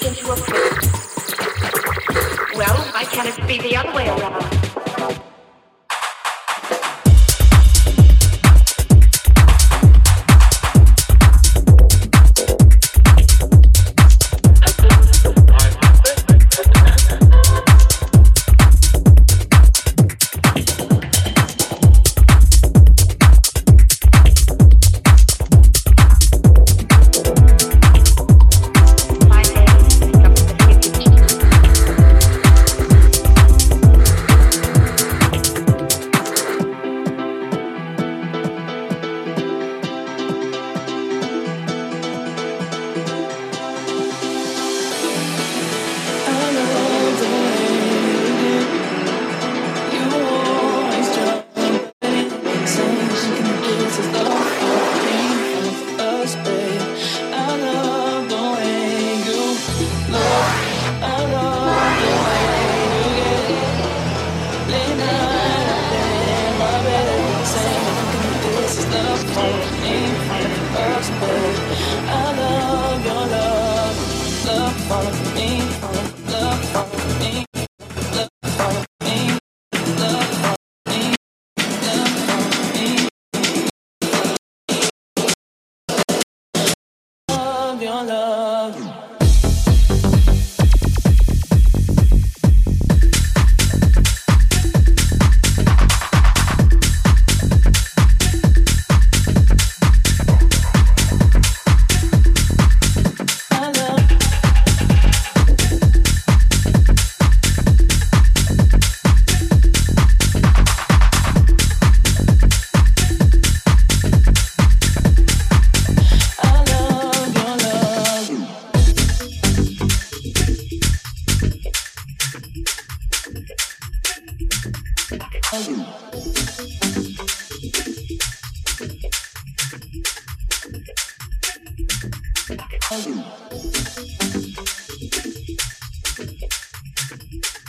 into a prison. Well, why can't it be the other way around?